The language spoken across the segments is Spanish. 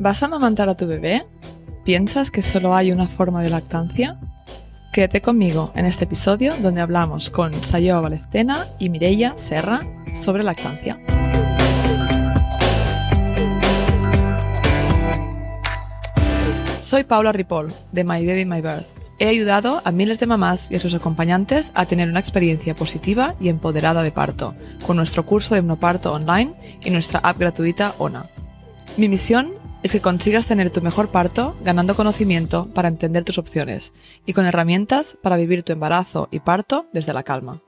¿Vas a amamantar a tu bebé? ¿Piensas que solo hay una forma de lactancia? Quédate conmigo en este episodio donde hablamos con Sayoa Valestena y Mireia Serra sobre lactancia. Soy Paula Ripoll, de My Baby My Birth. He ayudado a miles de mamás y a sus acompañantes a tener una experiencia positiva y empoderada de parto, con nuestro curso de hipnoparto online y nuestra app gratuita ONA. Mi misión es que consigas tener tu mejor parto ganando conocimiento para entender tus opciones y con herramientas para vivir tu embarazo y parto desde la calma.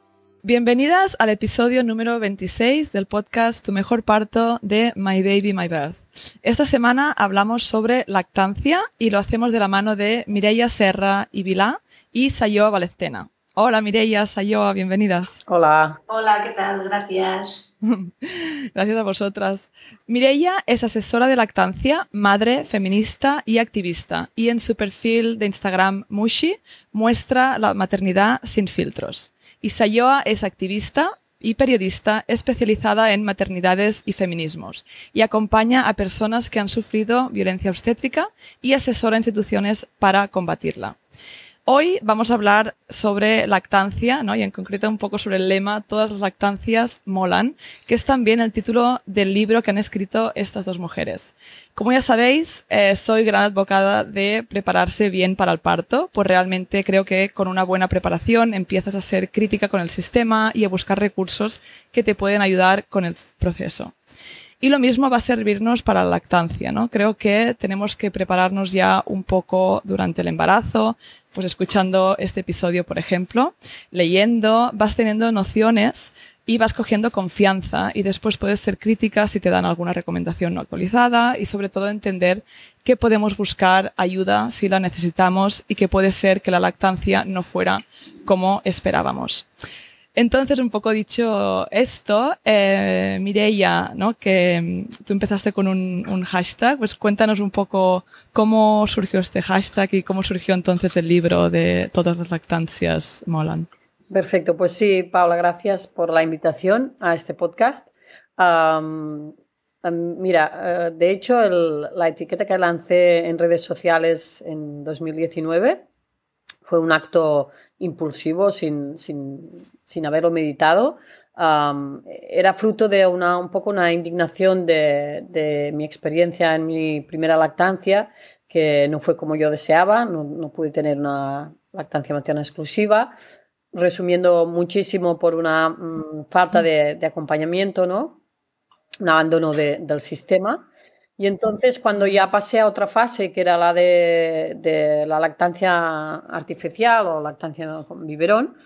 Bienvenidas al episodio número 26 del podcast Tu mejor parto de My Baby My Birth. Esta semana hablamos sobre lactancia y lo hacemos de la mano de Mireia Serra y Vilá y Sayoa Valestena. Hola Mireia, Sayoa, bienvenidas. Hola. Hola, ¿qué tal? Gracias. Gracias a vosotras. Mireia es asesora de lactancia, madre, feminista y activista. Y en su perfil de Instagram Mushi muestra la maternidad sin filtros. Y Sayoa es activista y periodista especializada en maternidades y feminismos y acompaña a personas que han sufrido violencia obstétrica y asesora instituciones para combatirla. Hoy vamos a hablar sobre lactancia, ¿no? y en concreto un poco sobre el lema Todas las lactancias molan, que es también el título del libro que han escrito estas dos mujeres. Como ya sabéis, eh, soy gran advocada de prepararse bien para el parto, pues realmente creo que con una buena preparación empiezas a ser crítica con el sistema y a buscar recursos que te pueden ayudar con el proceso. Y lo mismo va a servirnos para la lactancia, ¿no? Creo que tenemos que prepararnos ya un poco durante el embarazo, pues escuchando este episodio, por ejemplo, leyendo, vas teniendo nociones y vas cogiendo confianza y después puedes ser crítica si te dan alguna recomendación no actualizada y sobre todo entender que podemos buscar ayuda si la necesitamos y que puede ser que la lactancia no fuera como esperábamos. Entonces, un poco dicho esto, eh, Mireia, ¿no? que mm, tú empezaste con un, hashtag, pues cuéntanos un poco cómo surgió este hashtag y cómo surgió entonces el libro de Todas las lactancias molan. Perfecto, pues sí, Paula, gracias por la invitación a este podcast. Mira, uh, de hecho, la etiqueta que lancé en redes sociales en 2019 fue un acto impulsivo sin, sin, sin haberlo meditado. Um, era fruto de una, un poco una indignación de, de, mi experiencia en mi primera lactancia, que no fue como yo deseaba, no, no pude tener una lactancia materna exclusiva, resumiendo muchísimo por una um, falta de, de, acompañamiento, ¿no? un abandono de, del sistema. Y entonces cuando ya pasé a otra fase, que era la de, la lactancia artificial o lactancia con biberón,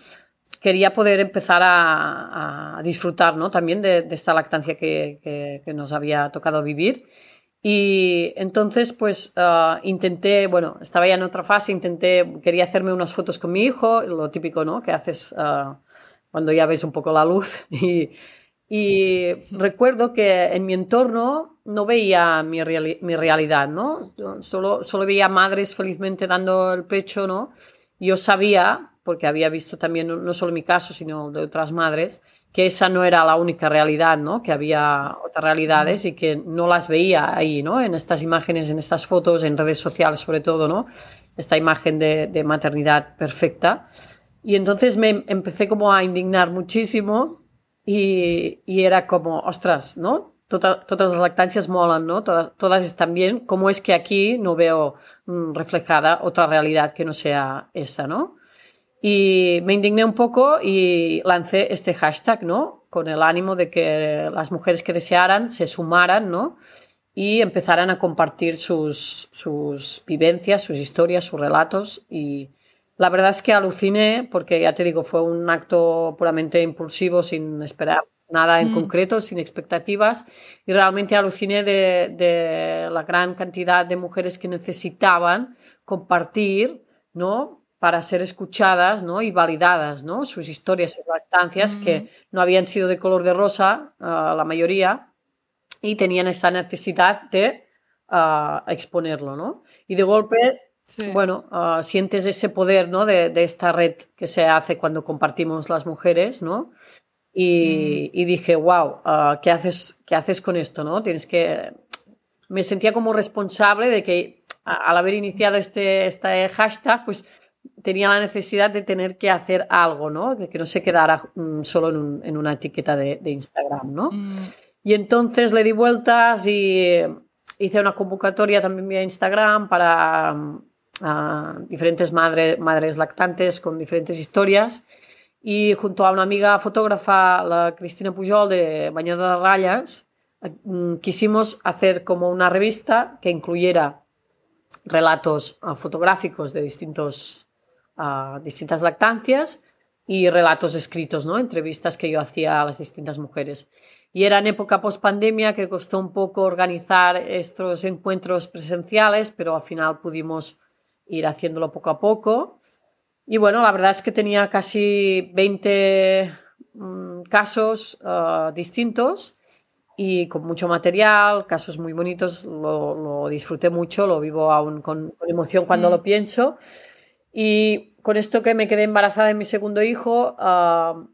quería poder empezar a, disfrutar ¿no? también de, esta lactancia que, nos había tocado vivir. Y entonces, pues uh, intenté, bueno, estaba ya en otra fase, intenté, quería hacerme unas fotos con mi hijo, lo típico, ¿no? Que haces uh, cuando ya ves un poco la luz. Y, y recuerdo que en mi entorno no veía mi, reali mi realidad, ¿no? Solo, solo veía madres felizmente dando el pecho, ¿no? Yo sabía, porque había visto también, no solo mi caso, sino de otras madres, que esa no era la única realidad, ¿no? Que había otras realidades y que no las veía ahí, ¿no? En estas imágenes, en estas fotos, en redes sociales sobre todo, ¿no? Esta imagen de, de maternidad perfecta. Y entonces me empecé como a indignar muchísimo y, era como, ostras, ¿no? Tota, todas las lactancias molan, ¿no? Todas, todas, están bien. ¿Cómo es que aquí no veo mm, reflejada otra realidad que no sea esa, ¿no? Y me indigné un poco y lancé este hashtag, ¿no? Con el ánimo de que las mujeres que desearan se sumaran, ¿no? Y empezaran a compartir sus, sus vivencias, sus historias, sus relatos y, la verdad es que aluciné porque, ya te digo, fue un acto puramente impulsivo, sin esperar nada en mm. concreto, sin expectativas, y realmente aluciné de, de, la gran cantidad de mujeres que necesitaban compartir, ¿no? Para ser escuchadas, ¿no? Y validadas, ¿no? Sus historias, sus lactancias, mm. que no habían sido de color de rosa, uh, la mayoría, y tenían esa necesidad de uh, exponerlo, ¿no? Y de golpe Sí. Bueno, uh, sientes ese poder ¿no? de, de, esta red que se hace cuando compartimos las mujeres, ¿no? Y, mm. y dije, wow, uh, ¿qué, haces, ¿qué haces con esto? ¿no? Tienes que me sentía como responsable de que al haber iniciado este, este hashtag, pues tenía la necesidad de tener que hacer algo, ¿no? De que no se quedara mm, solo en, una etiqueta de, Instagram, ¿no? Mm. Y entonces le di vueltas y hice una convocatoria también vía Instagram para mm, diferentes madres lactantes con diferentes historias. Y junto a una amiga fotógrafa, la Cristina Pujol de Bañado de Rayas, quisimos hacer como una revista que incluyera relatos ah, fotográficos de distintos distintas lactancias y relatos escritos, ¿no? entrevistas que yo hacía a las distintas mujeres. Y era en época post-pandemia que costó un poco organizar estos encuentros presenciales, pero al final pudimos ir haciéndolo poco a poco. Y bueno, la verdad es que tenía casi 20 mm, casos ah, distintos y con mucho material, casos muy bonitos, lo, disfruté mucho, lo vivo aún con, emoción cuando mm. lo pienso. Y con esto que me quedé embarazada de mi segundo hijo, uh,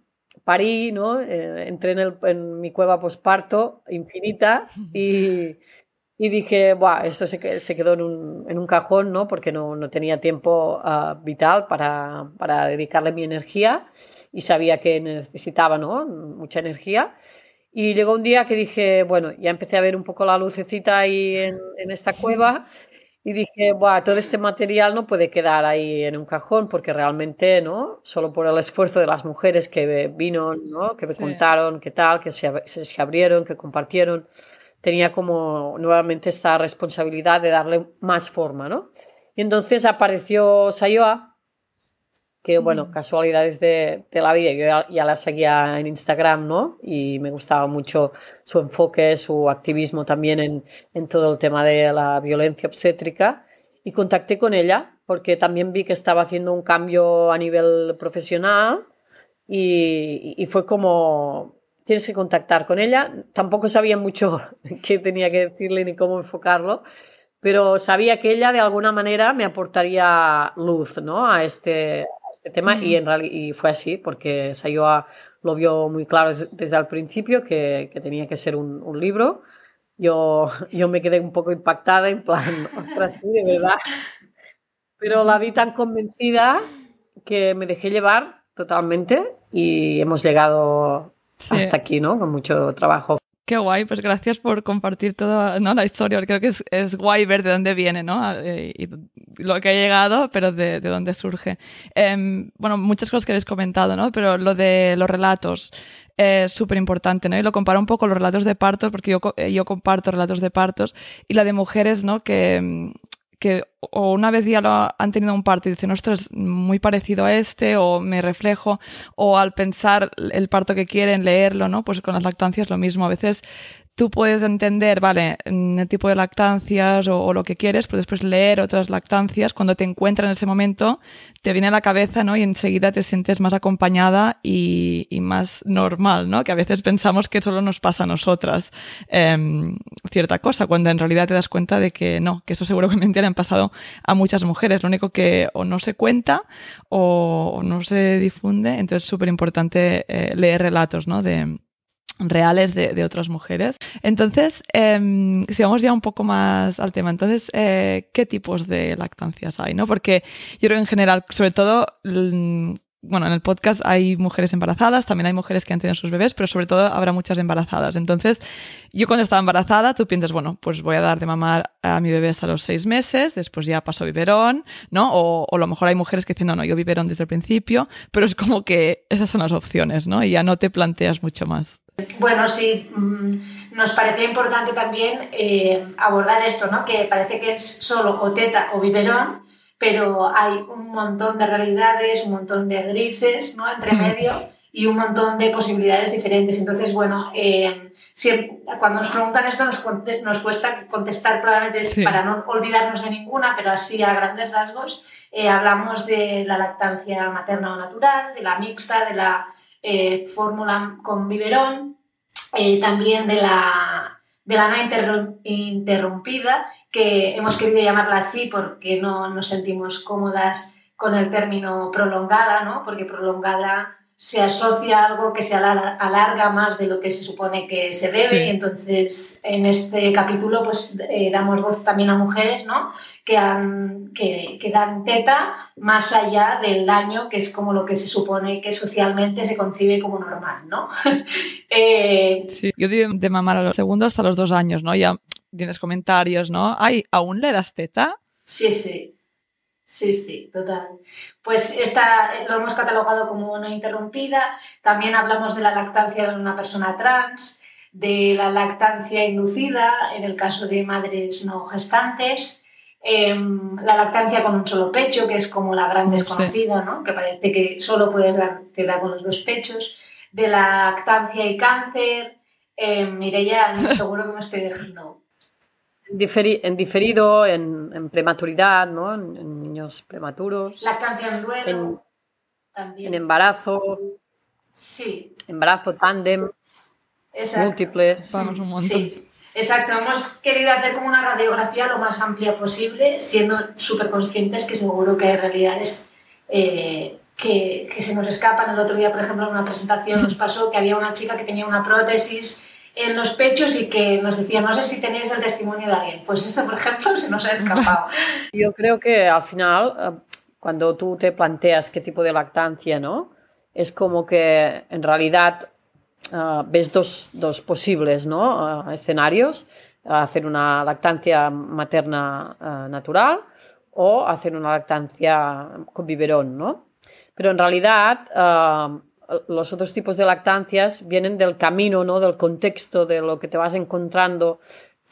parí, ¿no? Eh, entré en, mi cueva posparto infinita y, y dije, Buah, esto se, se quedó en un, en un, cajón, ¿no? Porque no, no tenía tiempo ah, vital para, para, dedicarle mi energía y sabía que necesitaba, ¿no? Mucha energía. Y llegó un día que dije, bueno, ya empecé a ver un poco la lucecita ahí en, en esta cueva y dije, Buah, todo este material no puede quedar ahí en un cajón porque realmente, ¿no? Solo por el esfuerzo de las mujeres que vino, ¿no? Que me contaron qué tal, que se, se, abrieron, que compartieron, tenía como nuevamente esta responsabilidad de darle más forma, ¿no? Y entonces apareció Sayoa, que bueno, casualidades de, de, la vida, yo ya, la seguía en Instagram, ¿no? Y me gustaba mucho su enfoque, su activismo también en, en, todo el tema de la violencia obstétrica. Y contacté con ella porque también vi que estaba haciendo un cambio a nivel profesional y, y fue como, tienes que contactar con ella. Tampoco sabía mucho qué tenía que decirle ni cómo enfocarlo, pero sabía que ella de alguna manera me aportaría luz, ¿no? A este, este tema y, en y fue así porque Sayoa lo vio muy claro desde, el principio que, que, tenía que ser un, un, libro. Yo, yo me quedé un poco impactada en plan, ostras, sí, de verdad. Pero la vi tan convencida que me dejé llevar totalmente y hemos llegado hasta aquí, ¿no? Con mucho trabajo. Qué guay, pues gracias por compartir toda ¿no? la historia. Creo que es, es, guay ver de dónde viene, ¿no? Eh, y lo que ha llegado, pero de, de dónde surge. Eh, bueno, muchas cosas que habéis comentado, ¿no? Pero lo de los relatos es súper importante, ¿no? Y lo comparo un poco los relatos de partos, porque yo, yo comparto relatos de partos, y la de mujeres, ¿no? Que, que o una vez ya lo han tenido un parto y dicen, ostras, muy parecido a este, o me reflejo, o al pensar el parto que quieren, leerlo, ¿no? Pues con las lactancias lo mismo. A veces tú puedes entender, vale, el tipo de lactancias o, lo que quieres, pero después leer otras lactancias, cuando te encuentras en ese momento, te viene a la cabeza, ¿no? Y enseguida te sientes más acompañada y, y más normal, ¿no? Que a veces pensamos que solo nos pasa a nosotras eh, cierta cosa, cuando en realidad te das cuenta de que no, que eso seguramente le han pasado a muchas mujeres. Lo único que o no se cuenta o, no se difunde, entonces es súper importante eh, leer relatos, ¿no? De, reales de, otras mujeres. Entonces, eh, si vamos ya un poco más al tema, entonces, eh, ¿qué tipos de lactancias hay? ¿no? Porque yo creo que en general, sobre todo, bueno, en el podcast hay mujeres embarazadas, también hay mujeres que han tenido sus bebés, pero sobre todo habrá muchas embarazadas. Entonces, yo cuando estaba embarazada, tú piensas, bueno, pues voy a dar de mamar a mi bebé hasta los seis meses, después ya paso biberón, ¿no? O, o a lo mejor hay mujeres que dicen, no, no, yo biberón desde el principio, pero es como que esas son las opciones, ¿no? Y ya no te planteas mucho más. Bueno, sí, mm, nos parecía importante también eh, abordar esto, ¿no? Que parece que es solo o teta o biberón, pero hay un montón de realidades, un montón de grises, ¿no? Entre medio y un montón de posibilidades diferentes. Entonces, bueno, eh, cuando nos preguntan esto nos, nos cuesta contestar claramente para no olvidarnos de ninguna, pero así a grandes rasgos eh, hablamos de la lactancia materna o natural, de la mixta, de la eh, fórmula con biberón, eh, también de la, de la no interrumpida, que hemos querido llamarla así porque no nos sentimos cómodas con el término prolongada, ¿no? porque prolongada se asocia algo que se alarga más de lo que se supone que se debe. Y entonces, en este capítulo, pues eh, damos voz también a mujeres ¿no? que, han, que, que, dan teta más allá del daño, que es como lo que se supone que socialmente se concibe como normal. ¿no? eh, sí, yo di de mamar a los segundos hasta los dos años, ¿no? Ya tienes comentarios, ¿no? Ay, ¿aún le das teta? Sí, sí. Sí, sí, total. Pues esta lo hemos catalogado como no interrumpida. También hablamos de la lactancia de una persona trans, de la lactancia inducida en el caso de madres no gestantes, em, la lactancia con un solo pecho, que es como la gran desconocida, ¿no? que parece que solo puedes dar, te da con los dos pechos, de la lactancia y cáncer. Eh, Mireia, seguro que me estoy dejando en diferido, en, prematuridad, ¿no? En, niños prematuros. Lactancia en duelo. En, embarazo. Sí. Embarazo tándem. Múltiples. Vamos un montón. Sí. Exacto, hemos querido hacer como una radiografía lo más amplia posible, siendo súper conscientes que seguro que hay realidades eh, que, que, se nos escapan. El otro día, por ejemplo, en una presentación nos pasó que había una chica que tenía una prótesis en los pechos y que nos decía, no sé si tenéis el testimonio de alguien. Pues esto, por ejemplo, se nos ha escapado. Yo creo que al final, eh, cuando tú te planteas qué tipo de lactancia, ¿no? Es como que en realidad eh, ves dos, dos, posibles ¿no? Uh, escenarios, hacer una lactancia materna natural o hacer una lactancia con biberón, ¿no? Pero en realidad los otros tipos de lactancias vienen del camino, ¿no? del contexto, de lo que te vas encontrando.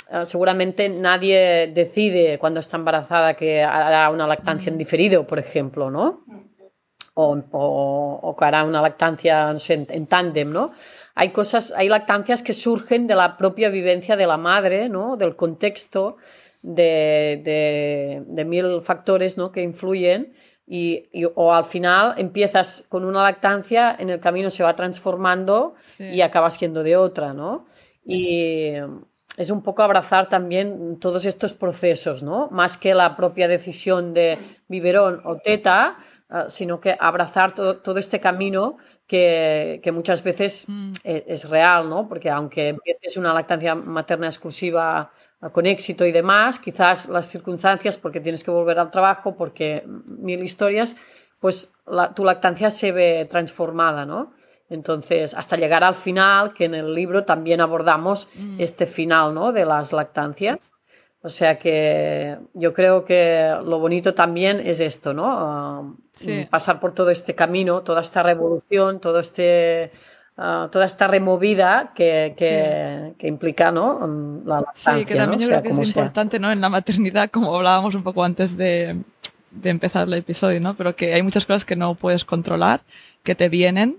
Ah, seguramente nadie decide cuando está embarazada que hará una lactancia en diferido, por ejemplo, ¿no? O, o, que hará una lactancia en, tándem, ¿no? Hay cosas, hay lactancias que surgen de la propia vivencia de la madre, ¿no? Del contexto, de, de, de mil factores, ¿no? Que influyen y, o al final empiezas con una lactancia, en el camino se va transformando y acabas siendo de otra, ¿no? Y es un poco abrazar también todos estos procesos, ¿no? Más que la propia decisión de biberón o teta, ah, sino que abrazar todo, todo este camino que, que muchas veces mm. es, es, real, ¿no? Porque aunque empieces una lactancia materna exclusiva con éxito y demás, quizás las circunstancias, porque tienes que volver al trabajo, porque mil historias, pues tu lactancia se ve transformada, ¿no? Entonces, hasta llegar al final, que en el libro también abordamos mm. este final, ¿no? De las lactancias. O sea que yo creo que lo bonito también es esto, ¿no? Ah, pasar por todo este camino, toda esta revolución, todo este Ah, toda esta removida que, que, implica ¿no? Mm, la lactancia. Sí, que también yo creo que es importante ¿no? en la maternidad, como hablábamos un poco antes de, de empezar el episodio, ¿no? pero que hay muchas cosas que no puedes controlar, que te vienen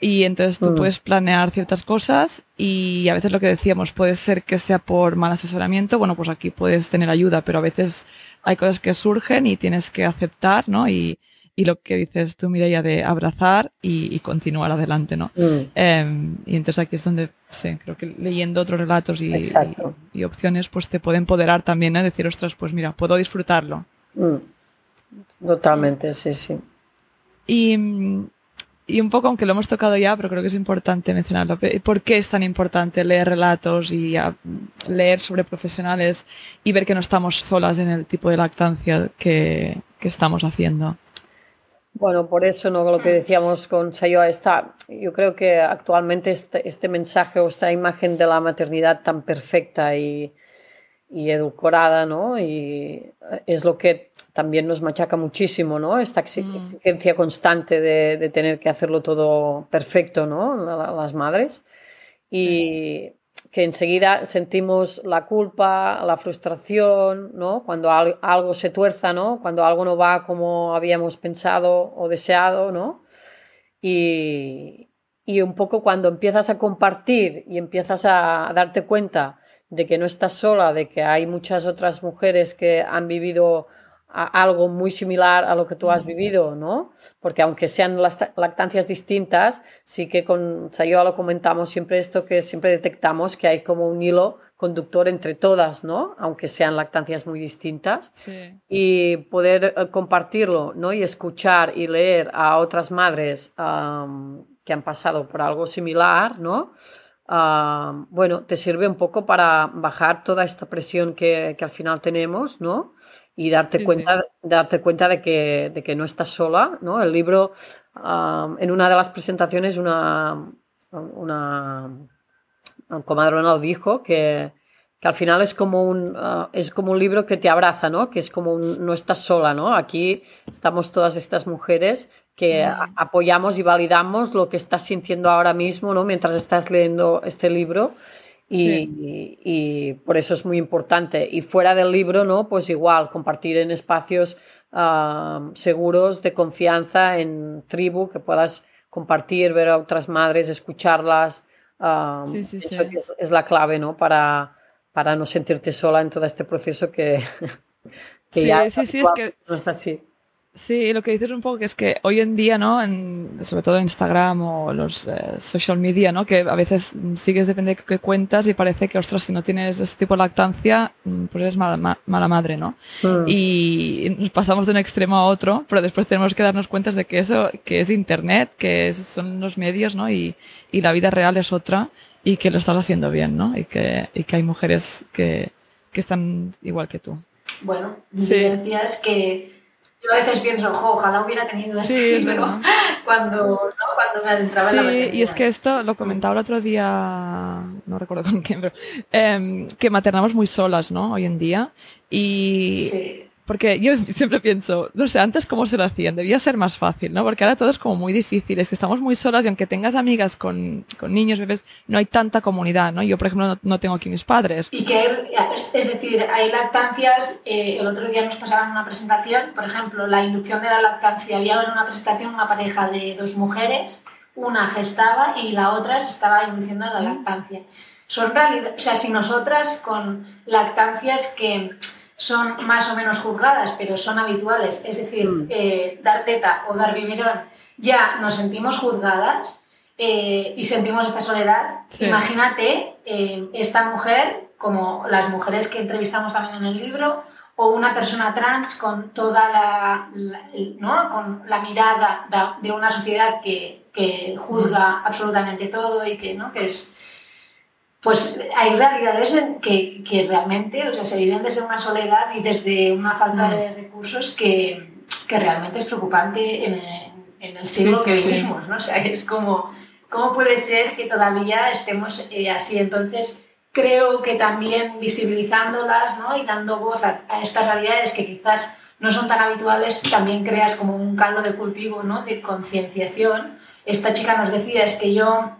y entonces tú mm. puedes planear ciertas cosas y a veces lo que decíamos puede ser que sea por mal asesoramiento, bueno, pues aquí puedes tener ayuda, pero a veces hay cosas que surgen y tienes que aceptar, ¿no? Y, y lo que dices tú, Mireia, de abrazar y, continuar adelante, ¿no? Mm. Em, y entonces aquí es donde, sí, creo que leyendo otros relatos y, y, opciones, pues te puede empoderar también, ¿eh? Decir, ostras, pues mira, puedo disfrutarlo. Mm. Totalmente, sí, sí. Y, y un poco, aunque lo hemos tocado ya, pero creo que es importante mencionarlo. ¿Por qué es tan importante leer relatos y leer sobre profesionales y ver que no estamos solas en el tipo de lactancia que, que estamos haciendo? Bueno, por eso ¿no? lo que decíamos con Sayoa está, yo creo que actualmente este, este, mensaje o esta imagen de la maternidad tan perfecta y, y edulcorada, ¿no? Y es lo que también nos machaca muchísimo, ¿no? Esta mm. exigencia constante de, de tener que hacerlo todo perfecto, ¿no? Las madres. Y, que enseguida sentimos la culpa, la frustración, ¿no? Cuando algo se tuerza, ¿no? Cuando algo no va como habíamos pensado o deseado, ¿no? Y, y un poco cuando empiezas a compartir y empiezas a darte cuenta de que no estás sola, de que hay muchas otras mujeres que han vivido algo muy similar a lo que tú has vivido, ¿no? Porque aunque sean las lactancias distintas, sí que con Sayoa lo comentamos siempre esto que siempre detectamos que hay como un hilo conductor entre todas, ¿no? Aunque sean lactancias muy distintas. Y poder eh, compartirlo, ¿no? Y escuchar y leer a otras madres que han pasado por algo similar, ¿no? Ah, bueno, te sirve un poco para bajar toda esta presión que, que al final tenemos, ¿no? Y darte, cuenta, darte cuenta de que, de que no estás sola, ¿no? El libro, ah, en una de las presentaciones, una, una comadrona lo dijo, que, que al final es como un, uh, es como un libro que te abraza, ¿no? Que es como un, no estás sola, ¿no? Aquí estamos todas estas mujeres que mm. apoyamos y validamos lo que estás sintiendo ahora mismo, ¿no? Mientras estás leyendo este libro. Y, y, por eso es muy importante. Y fuera del libro, ¿no? Pues igual, compartir en espacios uh, seguros, de confianza, en tribu, que puedas compartir, ver a otras madres, escucharlas. Uh, sí, sí, eso es, es, la clave, ¿no? Para, para no sentirte sola en todo este proceso que, que sí, ya sí, sí, es que, no es así. Sí, lo que dices un poco que es que hoy en día, ¿no? En, sobre todo Instagram o los eh, social media, ¿no? Que a veces sigues depende de qué cuentas y parece que, ostras, si no tienes este tipo de lactancia, mm, pues eres mala, mala madre, ¿no? Mm. Y nos pasamos de un extremo a otro, pero después tenemos que darnos cuenta de que eso, que es Internet, que son los medios, ¿no? Y, y la vida real es otra y que lo estás haciendo bien, ¿no? Y que, y que hay mujeres que, que están igual que tú. Bueno, sí. es que yo a veces pienso, ojo, ojalá hubiera tenido sí, pero cuando, ¿no? cuando me adentraba sí, en la y es que esto lo comentaba el otro día, no recuerdo con quién, pero eh, que maternamos muy solas, ¿no? Hoy en día. Y sí. Porque yo siempre pienso, no sé, antes cómo se lo hacían, debía ser más fácil, ¿no? Porque ahora todo es como muy difícil, es que estamos muy solas y aunque tengas amigas con, con niños, bebés, no hay tanta comunidad, ¿no? Yo, por ejemplo, no, no tengo aquí mis padres. Y que, es decir, hay lactancias, eh, el otro día nos pasaban una presentación, por ejemplo, la inducción de la lactancia, había en una presentación una pareja de dos mujeres, una gestaba y la otra se estaba induciendo la lactancia. Son realidad, o sea, si nosotras con lactancias que son más o menos juzgadas, pero son habituales, es decir, mm. eh, dar teta o dar biberón, ya nos sentimos juzgadas eh, y sentimos esta soledad. Imagínate eh, esta mujer, como las mujeres que entrevistamos también en el libro, o una persona trans con toda la, ¿no? con la mirada de, una sociedad que, que juzga absolutamente todo y que, ¿no? que es pues hay realidades en que, que, realmente o sea, se viven desde una soledad y desde una falta de mm. recursos que, que realmente es preocupante en, en el siglo sí, sí, que vivimos, ¿no? O sea, es como, ¿cómo puede ser que todavía estemos eh, así? Entonces, creo que también visibilizándolas ¿no? y dando voz a, a, estas realidades que quizás no son tan habituales, también creas como un caldo de cultivo ¿no? de concienciación. Esta chica nos decía, es que yo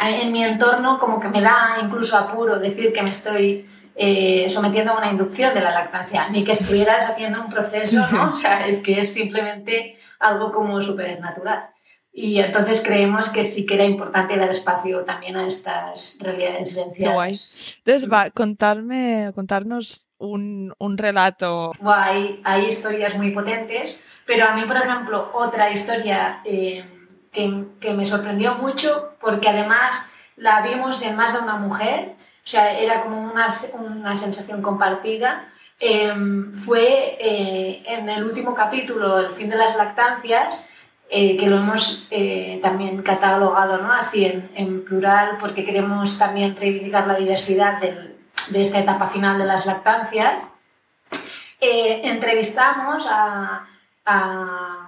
en mi entorno como que me da incluso apuro decir que me estoy eh, sometiendo a una inducción de la lactancia, ni que estuvieras haciendo un proceso, ¿no? O sea, es que es simplemente algo como súper natural. Y entonces creemos que sí que era importante dar espacio también a estas realidades silenciadas. Guay. Entonces, va, contarme, contarnos un, un relato. Guay, hay historias muy potentes, pero a mí, por ejemplo, otra historia... Eh, que, me sorprendió mucho porque además la vimos en más de una mujer, o sea, era como una, una sensación compartida. Em, fue eh, en el último capítulo, El fin de las lactancias, eh, que lo hemos eh, también catalogado ¿no? así en, en, plural porque queremos también reivindicar la diversidad del, de esta etapa final de las lactancias. entrevistamos a, a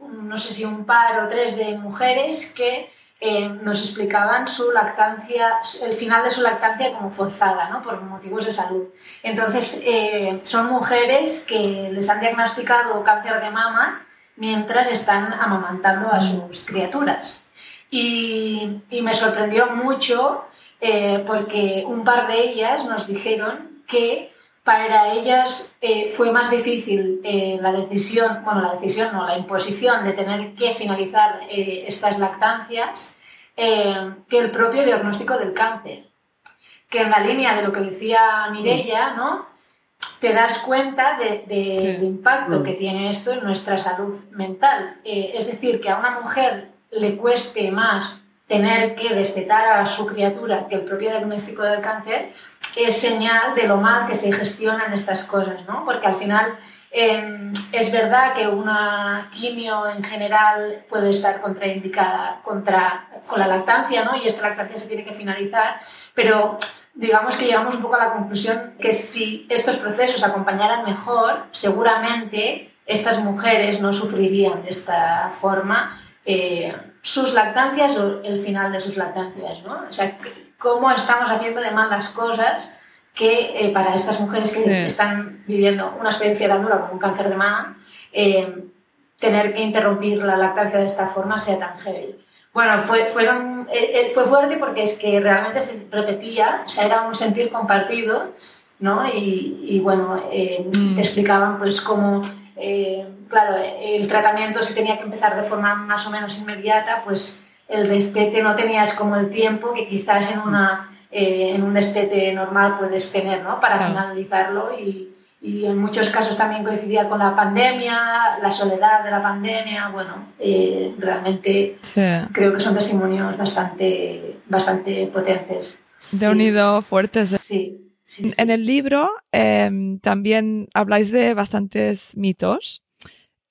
no sé si un par o tres de mujeres que eh, nos explicaban su lactancia, el final de su lactancia como forzada, ¿no? por motivos de salud. Entonces, eh, son mujeres que les han diagnosticado cáncer de mama mientras están amamantando a sus criaturas. Y, me sorprendió mucho eh, porque un par de ellas nos dijeron que para ellas eh, fue más difícil eh, la decisión, bueno, la decisión no, la imposición de tener que finalizar eh, estas lactancias que el propio diagnóstico del cáncer. Que en la línea de lo que decía Mirella, ¿no? te das cuenta del de, sí. impacto mm. que tiene esto en nuestra salud mental. es decir, que a una mujer le cueste más tener que destetar a su criatura que el propio diagnóstico del cáncer, es señal de lo mal que se gestionan estas cosas, ¿no? Porque al final Em, es verdad que una quimio en general puede estar contraindicada contra, con la lactancia, ¿no? Y esta lactancia se tiene que finalizar, pero digamos que llegamos un poco a la conclusión que si estos procesos acompañaran mejor, seguramente estas mujeres no sufrirían de esta forma eh, sus lactancias o el final de sus lactancias, ¿no? O sea, cómo estamos haciendo de malas cosas que eh, para estas mujeres que están viviendo una experiencia tan dura como un cáncer de mama, eh, tener que interrumpir la lactancia de esta forma sea tan heavy. Bueno, fue, fueron, eh, fue fuerte porque es que realmente se repetía, o sea, era un sentir compartido, ¿no? Y, y bueno, mm. te explicaban pues cómo, claro, el tratamiento si tenía que empezar de forma más o menos inmediata, pues el destete no tenías como el tiempo que quizás en una eh, en un destete normal puedes tener, ¿no? Para finalizarlo y, y, en muchos casos también coincidía con la pandemia, la soledad de la pandemia, bueno, eh, realmente creo que son testimonios bastante, bastante potentes. De unido fuertes. Sí. En el libro em, también habláis de bastantes mitos.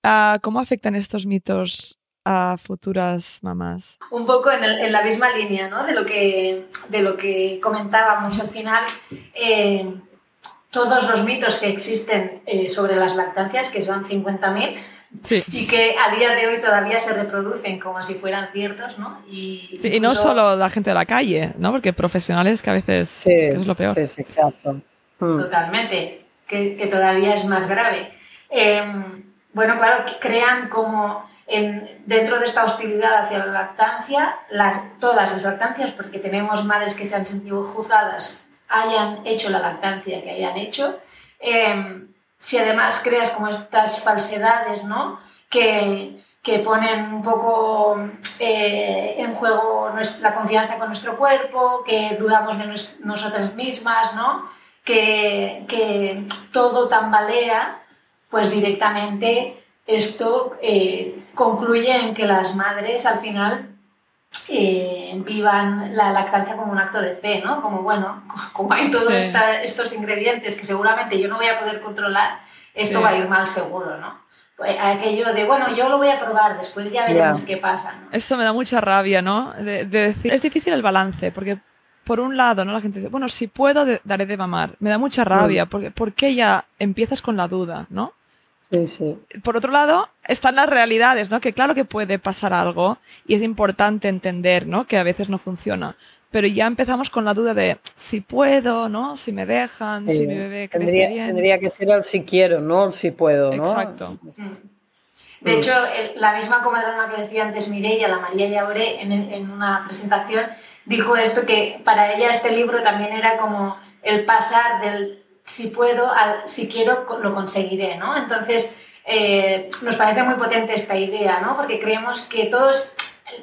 Ah, ¿Cómo afectan estos mitos a futuras mamás? Un poco en, la misma línea ¿no? de, lo que, de lo que comentábamos al final. Eh, todos los mitos que existen eh, sobre las lactancias, que son 50.000, y que a día de hoy todavía se reproducen como si fueran ciertos, ¿no? Y, y no solo la gente de la calle, ¿no? Porque profesionales que a veces sí, es lo peor. Sí, exacto. Hmm. Totalmente, que, que, todavía es más grave. Em, bueno, claro, crean como dentro de esta hostilidad hacia la lactancia, todas las lactancias, porque tenemos madres que se han sentido juzgadas, hayan hecho la lactancia que hayan hecho, em, si además creas como estas falsedades, ¿no? Que, que ponen un poco eh, en juego la confianza con nuestro cuerpo, que dudamos de nosotras mismas, ¿no? Que, que todo tambalea, pues directamente esto eh, concluye en que las madres al final eh, vivan la lactancia como un acto de fe, ¿no? Como, bueno, como hay todos estos ingredientes que seguramente yo no voy a poder controlar, esto va a ir mal seguro, ¿no? Pues, aquello de, bueno, yo lo voy a probar, después ya veremos qué pasa, ¿no? Esto me da mucha rabia, ¿no? De, decir, es difícil el balance, porque por un lado, ¿no? La gente dice, bueno, si puedo, daré de mamar. Me da mucha rabia, porque ¿por qué ya empiezas con la duda, ¿no? Por otro lado, están las realidades, ¿no? Que claro que puede pasar algo y es importante entender, ¿no? Que a veces no funciona. Pero ya empezamos con la duda de si puedo, ¿no? Si me dejan, si mi bebé crece tendría, bien. Tendría que ser el si quiero, ¿no? El si puedo, ¿no? Exacto. Mm. De hecho, la misma comadrona que decía antes Mireia, la María Llauré, en, en una presentación, dijo esto que para ella este libro también era como el pasar del si puedo, si quiero, lo conseguiré, ¿no? Entonces, eh, nos parece muy potente esta idea, ¿no? Porque creemos que todos,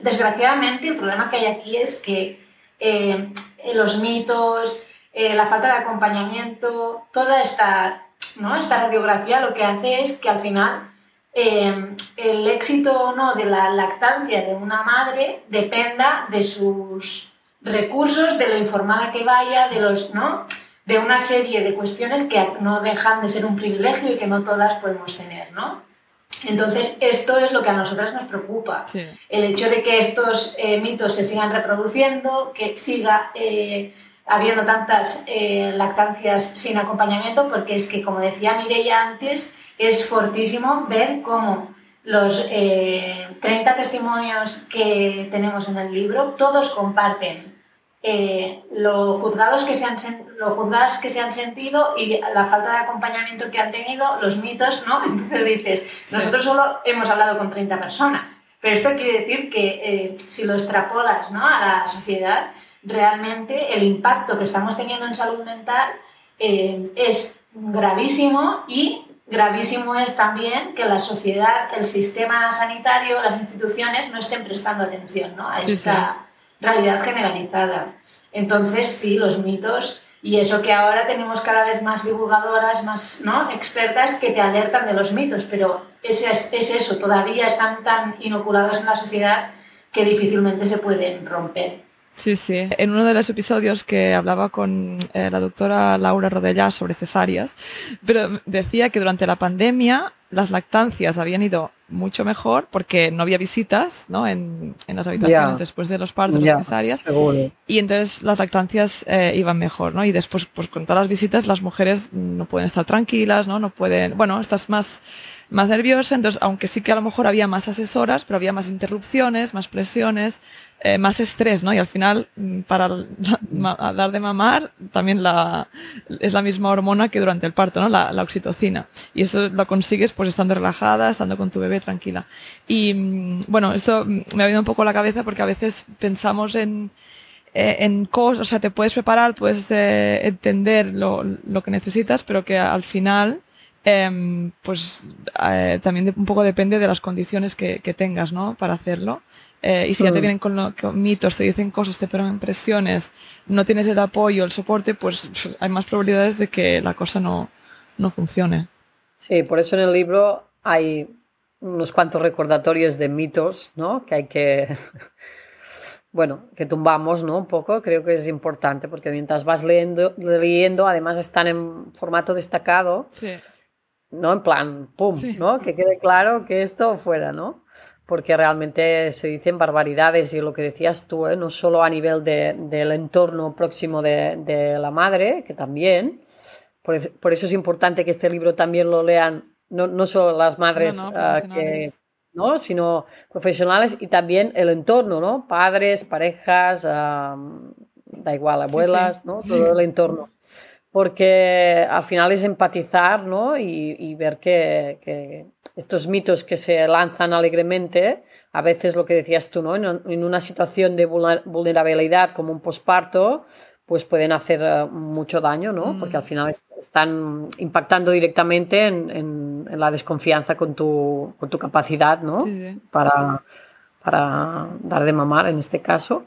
desgraciadamente, el problema que hay aquí es que eh, los mitos, eh, la falta de acompañamiento, toda esta, ¿no? esta radiografía lo que hace es que al final el éxito o no de la lactancia de una madre dependa de sus recursos, de lo informada que vaya, de los, ¿no? De una serie de cuestiones que no dejan de ser un privilegio y que no todas podemos tener, ¿no? Entonces, esto es lo que a nosotras nos preocupa. El hecho de que estos eh, mitos se sigan reproduciendo, que siga eh, habiendo tantas eh, lactancias sin acompañamiento, porque es que, como decía Mireia antes, es fortísimo ver cómo los 30 testimonios que tenemos en el libro, todos comparten eh, los, juzgados que se han, los juzgadas que se han sentido y la falta de acompañamiento que han tenido, los mitos, ¿no? Entonces dices, nosotros solo hemos hablado con 30 personas, pero esto quiere decir que eh, si lo extrapolas ¿no? a la sociedad, realmente el impacto que estamos teniendo en salud mental eh, es gravísimo y gravísimo es también que la sociedad, el sistema sanitario, las instituciones no estén prestando atención ¿no? a esta realidad generalizada. Entonces, sí, los mitos y eso que ahora tenemos cada vez más divulgadoras, más ¿no? expertas que te alertan de los mitos, pero es, es eso, todavía están tan inoculados en la sociedad que difícilmente se pueden romper. Sí, sí. En uno de los episodios que hablaba con eh, la doctora Laura Rodellá sobre cesáreas, pero decía que durante la pandemia las lactancias habían ido mucho mejor porque no había visitas ¿no? En, en las habitaciones después de los partos, yeah, cesáreas. Y entonces las lactancias eh, iban mejor, ¿no? Y después, pues con todas las visitas, las mujeres no pueden estar tranquilas, ¿no? No pueden, bueno, estás más más nerviosa, entonces aunque sí que a lo mejor había más asesoras, pero había más interrupciones, más presiones, eh, más estrés, ¿no? Y al final, mm, para dar de mamar, también la, es la misma hormona que durante el parto, ¿no? La, oxitocina. Y eso lo consigues pues estando relajada, estando con tu bebé tranquila. Y mm, bueno, esto me ha venido un poco a la cabeza porque a veces pensamos en, eh, en cosas, o sea, te puedes preparar, puedes eh, entender lo, lo que necesitas, pero que al final eh, pues eh, también un poco depende de las condiciones que, que tengas, ¿no? Para hacerlo. Eh, y si ya te vienen con, lo, con, mitos, te dicen cosas, te ponen presiones, no tienes el apoyo, el soporte, pues hay más probabilidades de que la cosa no, no funcione. Sí, por eso en el libro hay unos cuantos recordatorios de mitos, ¿no? Que hay que, bueno, que tumbamos, ¿no? Un poco, creo que es importante porque mientras vas leyendo, leyendo además están en formato destacado. Sí ¿no? En plan, pum, sí. ¿no? Que quede claro que esto fuera, ¿no? Porque realmente se dicen barbaridades y lo que decías tú, ¿eh? no solo a nivel de, del entorno próximo de, de, la madre, que también. Por, por, eso es importante que este libro también lo lean no, no solo las madres no, uh, que, ¿no? sino profesionales y también el entorno, ¿no? Padres, parejas, uh, da igual, abuelas, sí, sí. ¿no? Todo el entorno porque al final es empatizar ¿no? y, y ver que, que, estos mitos que se lanzan alegremente, a veces lo que decías tú, ¿no? en, en una situación de vulnerabilidad como un posparto, pues pueden hacer uh, mucho daño, ¿no? Mm. porque al final están impactando directamente en, en, en la desconfianza con tu, con tu capacidad ¿no? Sí, sí. Para, para dar de mamar en este caso.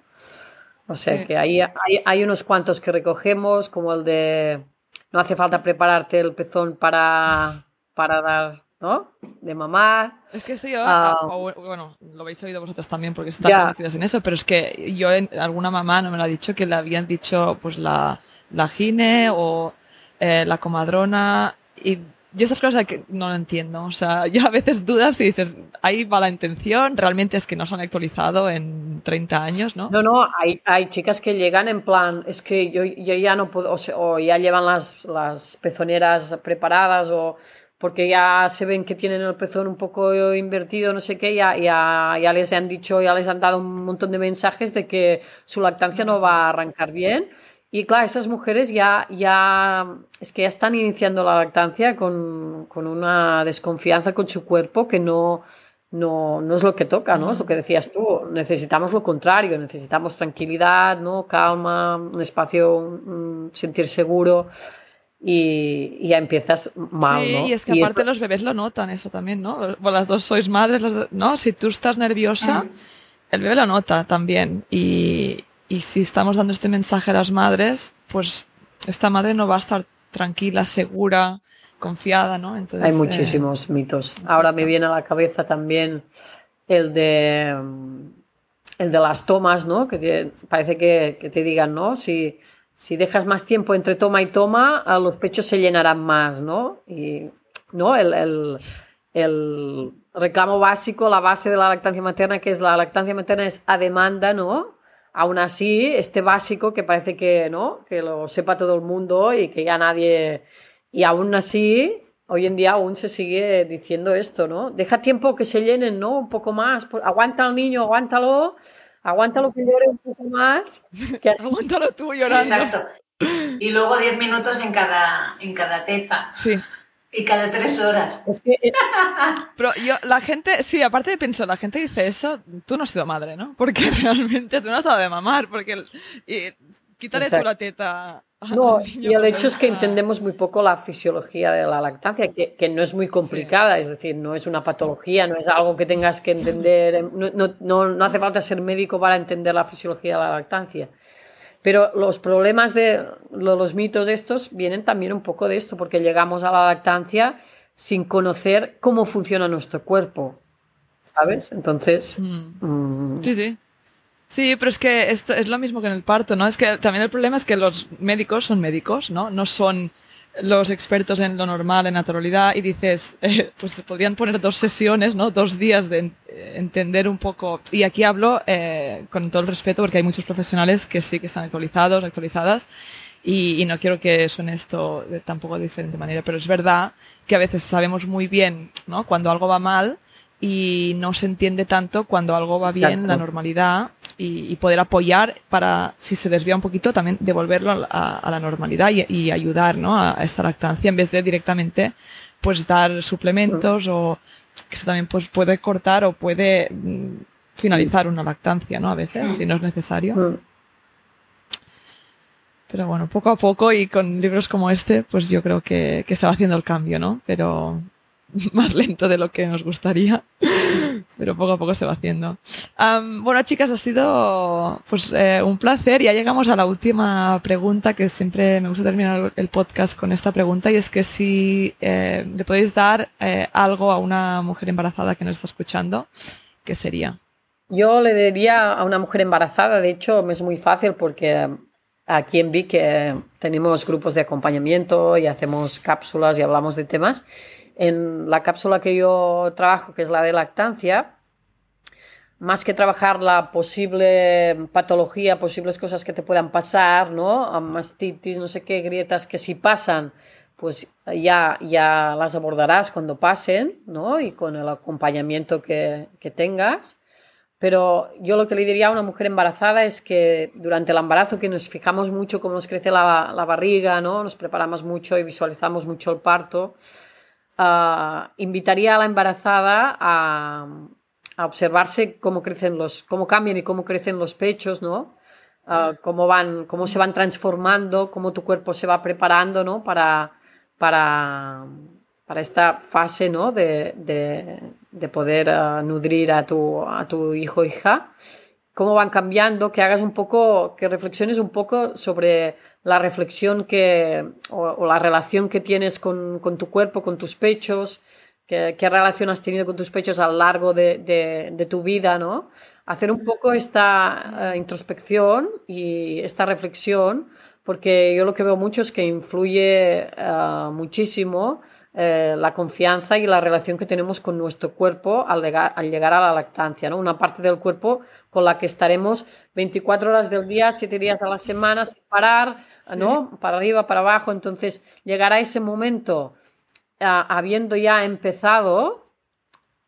O sea sí. que ahí hay, hay, unos cuantos que recogemos, como el de no hace falta prepararte el pezón para, para dar, ¿no? De mamar. Es que sí, yo, uh, bueno, lo habéis oído vosotros también porque están metidas en eso, pero es que yo, en, alguna mamá no me lo ha dicho que le habían dicho pues la, la gine o eh, la comadrona y yo estas cosas que no lo entiendo. O sea, yo a veces dudas y dices, ahí va la intención, realmente es que no se han actualizado en 30 años, ¿no? No, no, hay, hay chicas que llegan en plan, es que yo, yo ya no puedo, o, sea, o ya llevan las, las pezoneras preparadas o porque ya se ven que tienen el pezón un poco invertido, no sé qué, ya, ya, ya les han dicho, ya les han dado un montón de mensajes de que su lactancia no va a arrancar bien y claro, esas mujeres ya, ya, es que ya están iniciando la lactancia con, con una desconfianza con su cuerpo que no, no, no, es lo que toca, ¿no? Es lo que decías tú. Necesitamos lo contrario, necesitamos tranquilidad, ¿no? Calma, un espacio, un sentir seguro. Y, y, ya empiezas mal, sí, ¿no? y es que y aparte eso... los bebés lo notan eso también, ¿no? Bueno, las dos sois madres, ¿no? Si tú estás nerviosa, mm. el bebé lo nota también. Y, y si estamos dando este mensaje a las madres, pues esta madre no va a estar tranquila, segura, confiada, ¿no? Entonces, Hay muchísimos eh, mitos. Ahora me viene a la cabeza también el de el de las tomas, ¿no? Que parece que, que te digan, ¿no? Si, si dejas más tiempo entre toma y toma, los pechos se llenarán más, ¿no? Y, ¿no? El, el, el reclamo básico, la base de la lactancia materna, que es la lactancia materna es a demanda, ¿no? Aún así, este básico que parece que, ¿no? que lo sepa todo el mundo y que ya nadie... Y aún así, hoy en día aún se sigue diciendo esto, ¿no? Deja tiempo que se llenen, ¿no? Un poco más. Aguanta al niño, aguántalo. Aguántalo que llore un poco más. Que así... aguántalo tú llorando. Exacto. Y luego 10 minutos en cada, en cada teta. Sí. Y cada tres horas. Es que... Pero yo, la gente, sí, aparte de pensar, la gente dice eso, tú no has sido madre, ¿no? Porque realmente tú no has dado de mamar, porque y, quítale Exacto. tú la teta. No, y el hecho es que entendemos muy poco la fisiología de la lactancia, que, que no es muy complicada, sí. es decir, no es una patología, no es algo que tengas que entender, no, no, no, no hace falta ser médico para entender la fisiología de la lactancia. Pero los problemas de los mitos estos vienen también un poco de esto, porque llegamos a la lactancia sin conocer cómo funciona nuestro cuerpo, ¿sabes? Entonces... Mm. Mm, sí, sí. Sí, pero es que esto es lo mismo que en el parto, ¿no? Es que también el problema es que los médicos son médicos, ¿no? No son los expertos en lo normal, en naturalidad, y dices, eh, pues podrían poner dos sesiones, ¿no? Dos días de entender un poco. Y aquí hablo eh, con todo el respeto porque hay muchos profesionales que sí que están actualizados, actualizadas, y, y no quiero que suene esto de tampoco de diferente manera, pero es verdad que a veces sabemos muy bien, ¿no? Cuando algo va mal y no se entiende tanto cuando algo va bien, la normalidad, y, poder apoyar para, si se desvía un poquito, también devolverlo a, la normalidad y, ayudar ¿no? a, esta lactancia en vez de directamente pues dar suplementos o que eso también pues, puede cortar o puede mm, finalizar una lactancia, ¿no? A veces, si no es necesario. Pero bueno, poco a poco y con libros como este, pues yo creo que, que se va haciendo el cambio, ¿no? Pero más lento de lo que nos gustaría, pero poco a poco se va haciendo. bueno, chicas, ha sido pues eh, un placer. Ya llegamos a la última pregunta, que siempre me gusta terminar el podcast con esta pregunta, y es que si eh, le podéis dar eh, algo a una mujer embarazada que nos está escuchando, ¿qué sería? Yo le diría a una mujer embarazada, de hecho, es muy fácil porque aquí en Vic tenemos grupos de acompañamiento y hacemos cápsulas y hablamos de temas. En la cápsula que yo trabajo, que es la de lactancia, más que trabajar la posible patología, posibles cosas que te puedan pasar, ¿no? Mastitis, no sé qué, grietas que si pasan, pues ya, ya las abordarás cuando pasen, ¿no? Y con el acompañamiento que, que tengas. Pero yo lo que le diría a una mujer embarazada es que durante el embarazo, que nos fijamos mucho cómo nos crece la, la barriga, ¿no? Nos preparamos mucho y visualizamos mucho el parto, Ah, invitaría a la embarazada a, observarse cómo crecen los, cómo cambian y cómo crecen los pechos, ¿no? Ah, cómo van, cómo se van transformando, cómo tu cuerpo se va preparando, ¿no? Para, para, para esta fase, ¿no? De, de, poder ah, nutrir a tu, a tu hijo o hija cómo van cambiando, que hagas un poco, que reflexiones un poco sobre la reflexión que, o, la relación que tienes con, con, tu cuerpo, con tus pechos, qué, relación has tenido con tus pechos a lo largo de, de, tu vida, ¿no? Hacer un poco esta eh, introspección y esta reflexión, porque yo lo que veo mucho es que influye uh, muchísimo eh, la confianza y la relación que tenemos con nuestro cuerpo al llegar, al llegar a la lactancia, ¿no? Una parte del cuerpo con la que estaremos 24 horas del día, 7 días a la semana, sin parar, ¿no? Para arriba, para abajo. Entonces, llegar a ese momento habiendo ya empezado,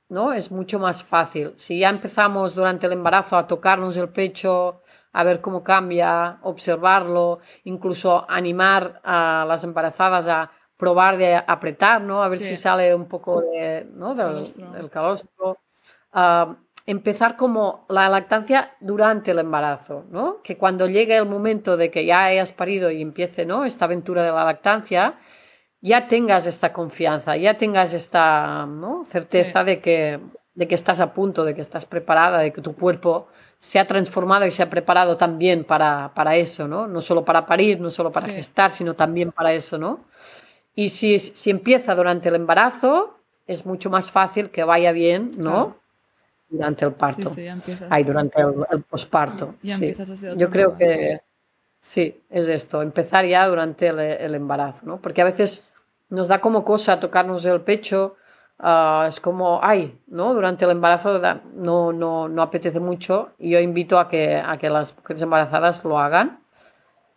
¿no? Es mucho más fácil. Si ya empezamos durante el embarazo a tocarnos el pecho, a ver cómo cambia, observarlo, incluso animar a las embarazadas a probar de apretar, ¿no? A ver si sale un poco de, ¿no? del, calostro. Ah, empezar como la lactancia durante el embarazo, ¿no? Que cuando llegue el momento de que ya hayas parido y empiece, ¿no? Esta aventura de la lactancia, ya tengas esta confianza, ya tengas esta certeza de, que, de que estás a punto, de que estás preparada, de que tu cuerpo se ha transformado y se ha preparado también para, para eso, ¿no? No solo para parir, no solo para gestar, sino también para eso, ¿no? Y si, si empieza durante el embarazo, es mucho más fácil que vaya bien, ¿no? Durante el parto. Sí, sí, durante el, posparto. Sí. Yo creo que sí, es esto, empezar ya durante el, embarazo, ¿no? Porque a veces nos da como cosa tocarnos el pecho, ah, es como, ay, ¿no? Durante el embarazo no, no, no apetece mucho y yo invito a que, a que las mujeres embarazadas lo hagan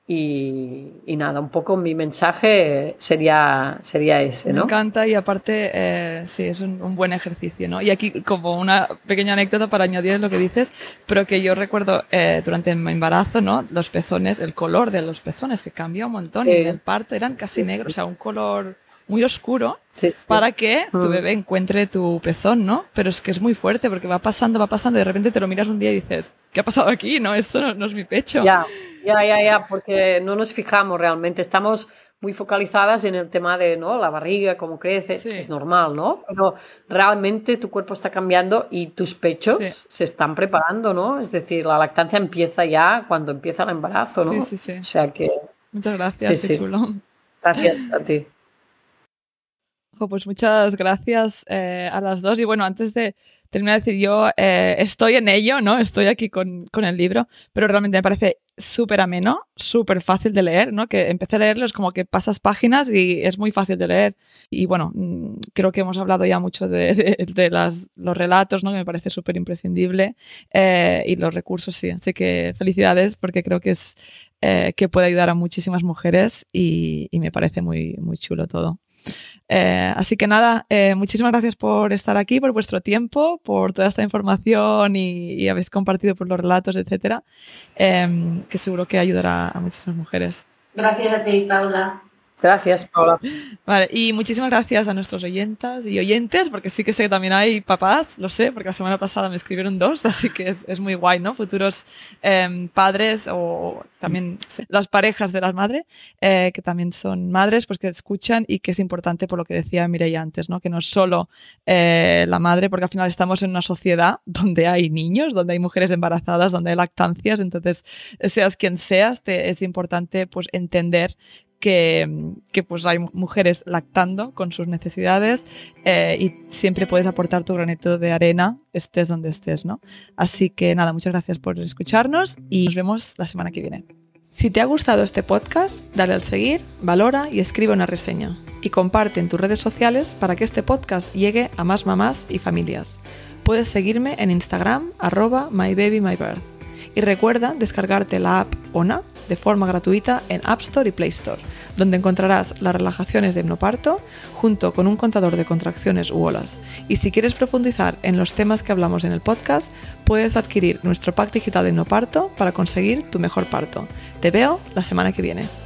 y, nada, un poco mi mensaje sería, sería ese, ¿no? Me encanta y aparte, eh, sí, es un, buen ejercicio, ¿no? Y aquí como una pequeña anécdota para añadir lo que dices, pero que yo recuerdo eh, durante mi embarazo, ¿no? Los pezones, el color de los pezones que cambia un montón y en el parto eran casi negros, o sea, un color muy oscuro para que tu mm. bebé encuentre tu pezón, ¿no? Pero es que es muy fuerte porque va pasando, va pasando y de repente te lo miras un día y dices, ¿qué ha pasado aquí? No, esto no, es mi pecho. Ya, ya, ya, ya, porque no nos fijamos realmente, estamos muy focalizadas en el tema de ¿no? la barriga, cómo crece, es normal, ¿no? Pero realmente tu cuerpo está cambiando y tus pechos se están preparando, ¿no? Es decir, la lactancia empieza ya cuando empieza el embarazo, ¿no? Sí, sí, sí. O sea que... Muchas gracias, qué chulo. Gracias a ti. Pues muchas gracias eh, a las dos. Y bueno, antes de terminar de decir, yo eh, estoy en ello, ¿no? Estoy aquí con, con el libro, pero realmente me parece súper ameno, súper fácil de leer, ¿no? Que empecé a leerlo, es como que pasas páginas y es muy fácil de leer. Y bueno, mm, creo que hemos hablado ya mucho de, de, las, los relatos, ¿no? Que me parece súper imprescindible. Eh, y los recursos, sí. Así que felicidades porque creo que es que puede ayudar a muchísimas mujeres y, y me parece muy, muy chulo todo. Eh, así que nada, eh, muchísimas gracias por estar aquí, por vuestro tiempo, por toda esta información y, habéis compartido por los relatos, etcétera, em, que seguro que ayudará a muchísimas mujeres. Gracias a ti, Paula. Gracias, Paula. Vale, y muchísimas gracias a nuestros oyentas y oyentes, porque sí que sé que también hay papás, lo sé, porque la semana pasada me escribieron dos, así que es, muy guay, ¿no? Futuros eh, padres o también las parejas de las madres, eh, que también son madres, pues que escuchan y que es importante por lo que decía Mireia antes, ¿no? Que no es solo eh, la madre, porque al final estamos en una sociedad donde hay niños, donde hay mujeres embarazadas, donde hay lactancias, entonces seas quien seas, te, es importante pues entender que, pues hay mujeres lactando con sus necesidades eh, y siempre puedes aportar tu granito de arena, estés donde estés, ¿no? Así que nada, muchas gracias por escucharnos y nos vemos la semana que viene. Si te ha gustado este podcast, dale al seguir, valora y escribe una reseña. Y comparte en tus redes sociales para que este podcast llegue a más mamás y familias. Puedes seguirme en Instagram, arroba mybabymybirth. Y recuerda descargarte la app ONA de forma gratuita en App Store y Play Store, donde encontrarás las relajaciones de hipnoparto junto con un contador de contracciones u olas. Y si quieres profundizar en los temas que hablamos en el podcast, puedes adquirir nuestro pack digital de hipnoparto para conseguir tu mejor parto. Te veo la semana que viene.